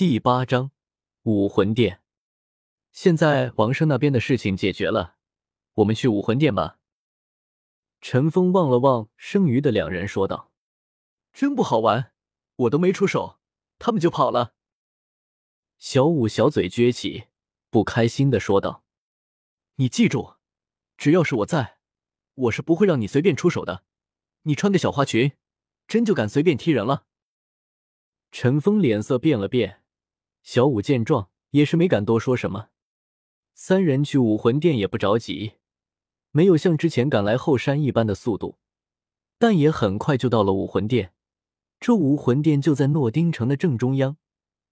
第八章武魂殿。现在王生那边的事情解决了，我们去武魂殿吧。陈峰望了望剩余的两人，说道：“真不好玩，我都没出手，他们就跑了。”小五小嘴撅起，不开心的说道：“你记住，只要是我在，我是不会让你随便出手的。你穿个小花裙，真就敢随便踢人了？”陈峰脸色变了变。小五见状，也是没敢多说什么。三人去武魂殿也不着急，没有像之前赶来后山一般的速度，但也很快就到了武魂殿。这武魂殿就在诺丁城的正中央。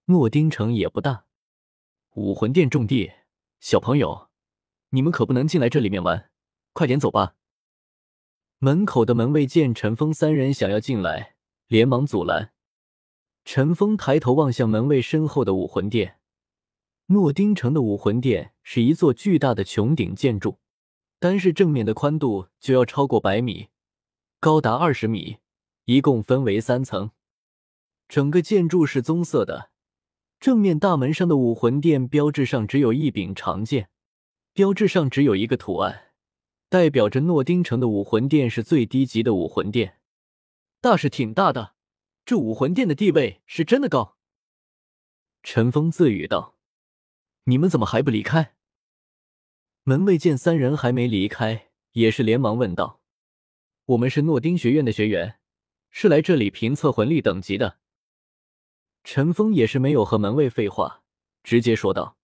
诺丁城也不大，武魂殿重地，小朋友，你们可不能进来这里面玩，快点走吧。门口的门卫见陈峰三人想要进来，连忙阻拦。陈峰抬头望向门卫身后的武魂殿。诺丁城的武魂殿是一座巨大的穹顶建筑，单是正面的宽度就要超过百米，高达二十米，一共分为三层。整个建筑是棕色的，正面大门上的武魂殿标志上只有一柄长剑，标志上只有一个图案，代表着诺丁城的武魂殿是最低级的武魂殿。大是挺大的。这武魂殿的地位是真的高，陈峰自语道：“你们怎么还不离开？”门卫见三人还没离开，也是连忙问道：“我们是诺丁学院的学员，是来这里评测魂力等级的。”陈峰也是没有和门卫废话，直接说道。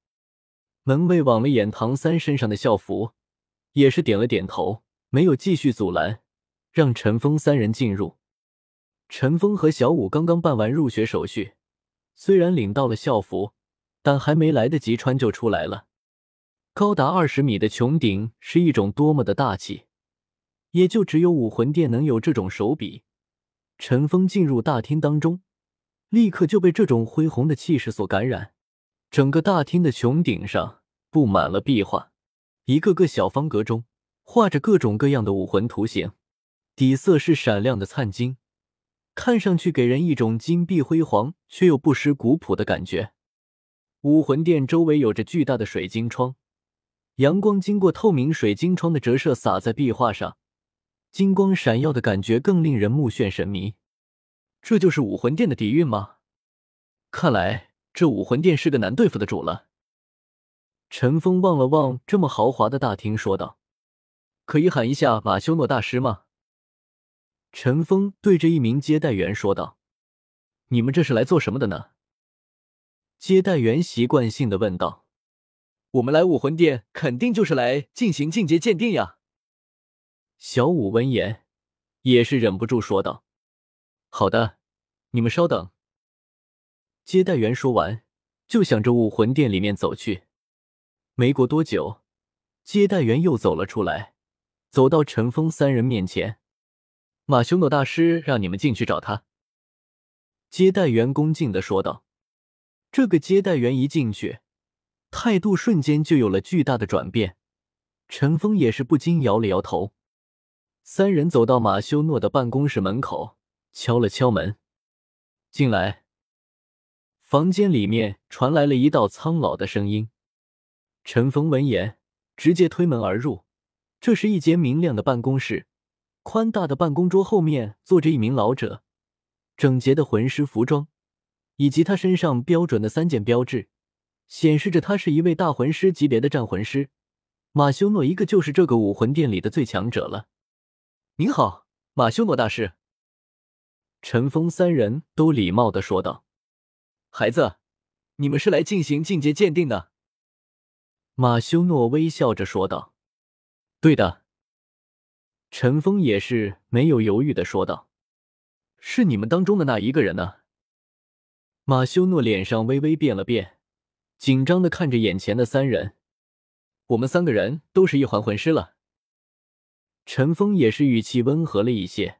门卫望了眼唐三身上的校服，也是点了点头，没有继续阻拦，让陈峰三人进入。陈峰和小五刚刚办完入学手续，虽然领到了校服，但还没来得及穿就出来了。高达二十米的穹顶是一种多么的大气，也就只有武魂殿能有这种手笔。陈峰进入大厅当中，立刻就被这种恢宏的气势所感染。整个大厅的穹顶上布满了壁画，一个个小方格中画着各种各样的武魂图形，底色是闪亮的灿金。看上去给人一种金碧辉煌却又不失古朴的感觉。武魂殿周围有着巨大的水晶窗，阳光经过透明水晶窗的折射洒在壁画上，金光闪耀的感觉更令人目眩神迷。这就是武魂殿的底蕴吗？看来这武魂殿是个难对付的主了。陈峰望了望这么豪华的大厅，说道：“可以喊一下马修诺大师吗？”陈峰对着一名接待员说道：“你们这是来做什么的呢？”接待员习惯性的问道：“我们来武魂殿，肯定就是来进行境界鉴定呀。”小五闻言也是忍不住说道：“好的，你们稍等。”接待员说完，就向着武魂殿里面走去。没过多久，接待员又走了出来，走到陈峰三人面前。马修诺大师让你们进去找他。”接待员恭敬的说道。这个接待员一进去，态度瞬间就有了巨大的转变。陈峰也是不禁摇了摇头。三人走到马修诺的办公室门口，敲了敲门，进来。房间里面传来了一道苍老的声音。陈峰闻言，直接推门而入。这是一间明亮的办公室。宽大的办公桌后面坐着一名老者，整洁的魂师服装，以及他身上标准的三件标志，显示着他是一位大魂师级别的战魂师。马修诺一个就是这个武魂殿里的最强者了。您好，马修诺大师。陈峰三人都礼貌的说道：“孩子，你们是来进行境界鉴定的？”马修诺微笑着说道：“对的。”陈峰也是没有犹豫的说道：“是你们当中的那一个人呢？”马修诺脸上微微变了变，紧张的看着眼前的三人：“我们三个人都是一环魂师了。”陈峰也是语气温和了一些。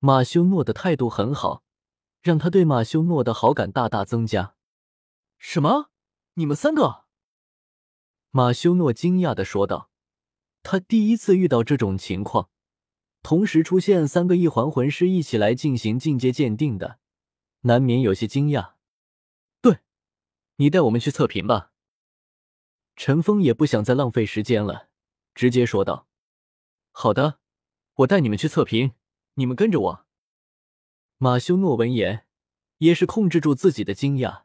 马修诺的态度很好，让他对马修诺的好感大大增加。“什么？你们三个？”马修诺惊讶的说道：“他第一次遇到这种情况。”同时出现三个异环魂师一起来进行境界鉴定的，难免有些惊讶。对，你带我们去测评吧。陈峰也不想再浪费时间了，直接说道：“好的，我带你们去测评，你们跟着我。”马修诺闻言也是控制住自己的惊讶，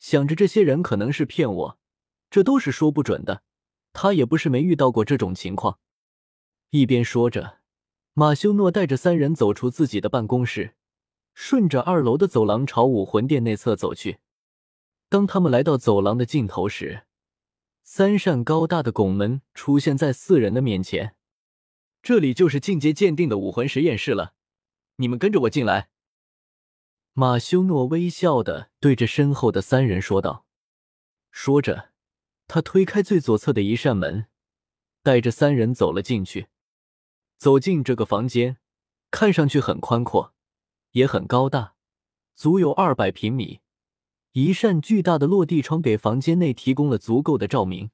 想着这些人可能是骗我，这都是说不准的。他也不是没遇到过这种情况。一边说着，马修诺带着三人走出自己的办公室，顺着二楼的走廊朝武魂殿内侧走去。当他们来到走廊的尽头时，三扇高大的拱门出现在四人的面前。这里就是进阶鉴定的武魂实验室了，你们跟着我进来。马修诺微笑的对着身后的三人说道。说着，他推开最左侧的一扇门，带着三人走了进去。走进这个房间，看上去很宽阔，也很高大，足有二百平米。一扇巨大的落地窗给房间内提供了足够的照明。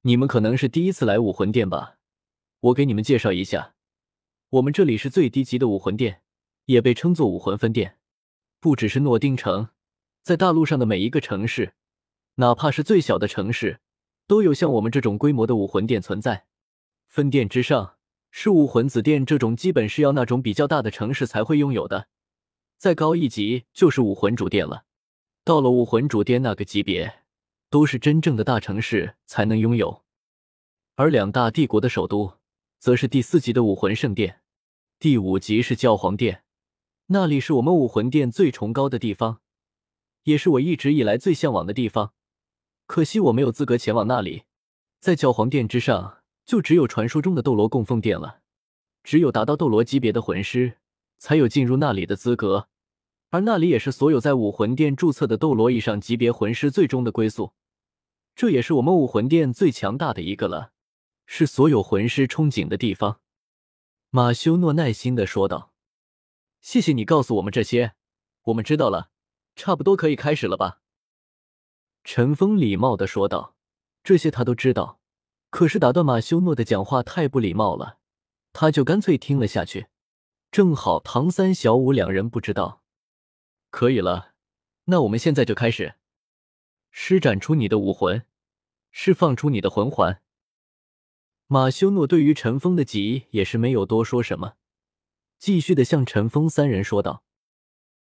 你们可能是第一次来武魂殿吧？我给你们介绍一下，我们这里是最低级的武魂殿，也被称作武魂分店。不只是诺丁城，在大陆上的每一个城市，哪怕是最小的城市，都有像我们这种规模的武魂殿存在。分店之上是武魂子殿，这种基本是要那种比较大的城市才会拥有的。再高一级就是武魂主殿了。到了武魂主殿那个级别，都是真正的大城市才能拥有，而两大帝国的首都，则是第四级的武魂圣殿，第五级是教皇殿，那里是我们武魂殿最崇高的地方，也是我一直以来最向往的地方。可惜我没有资格前往那里。在教皇殿之上，就只有传说中的斗罗供奉殿了，只有达到斗罗级别的魂师，才有进入那里的资格。而那里也是所有在武魂殿注册的斗罗以上级别魂师最终的归宿，这也是我们武魂殿最强大的一个了，是所有魂师憧憬的地方。马修诺耐心的说道：“谢谢你告诉我们这些，我们知道了，差不多可以开始了吧？”陈峰礼貌的说道：“这些他都知道，可是打断马修诺的讲话太不礼貌了，他就干脆听了下去。正好唐三、小五两人不知道。”可以了，那我们现在就开始，施展出你的武魂，释放出你的魂环。马修诺对于陈峰的急也是没有多说什么，继续的向陈峰三人说道：“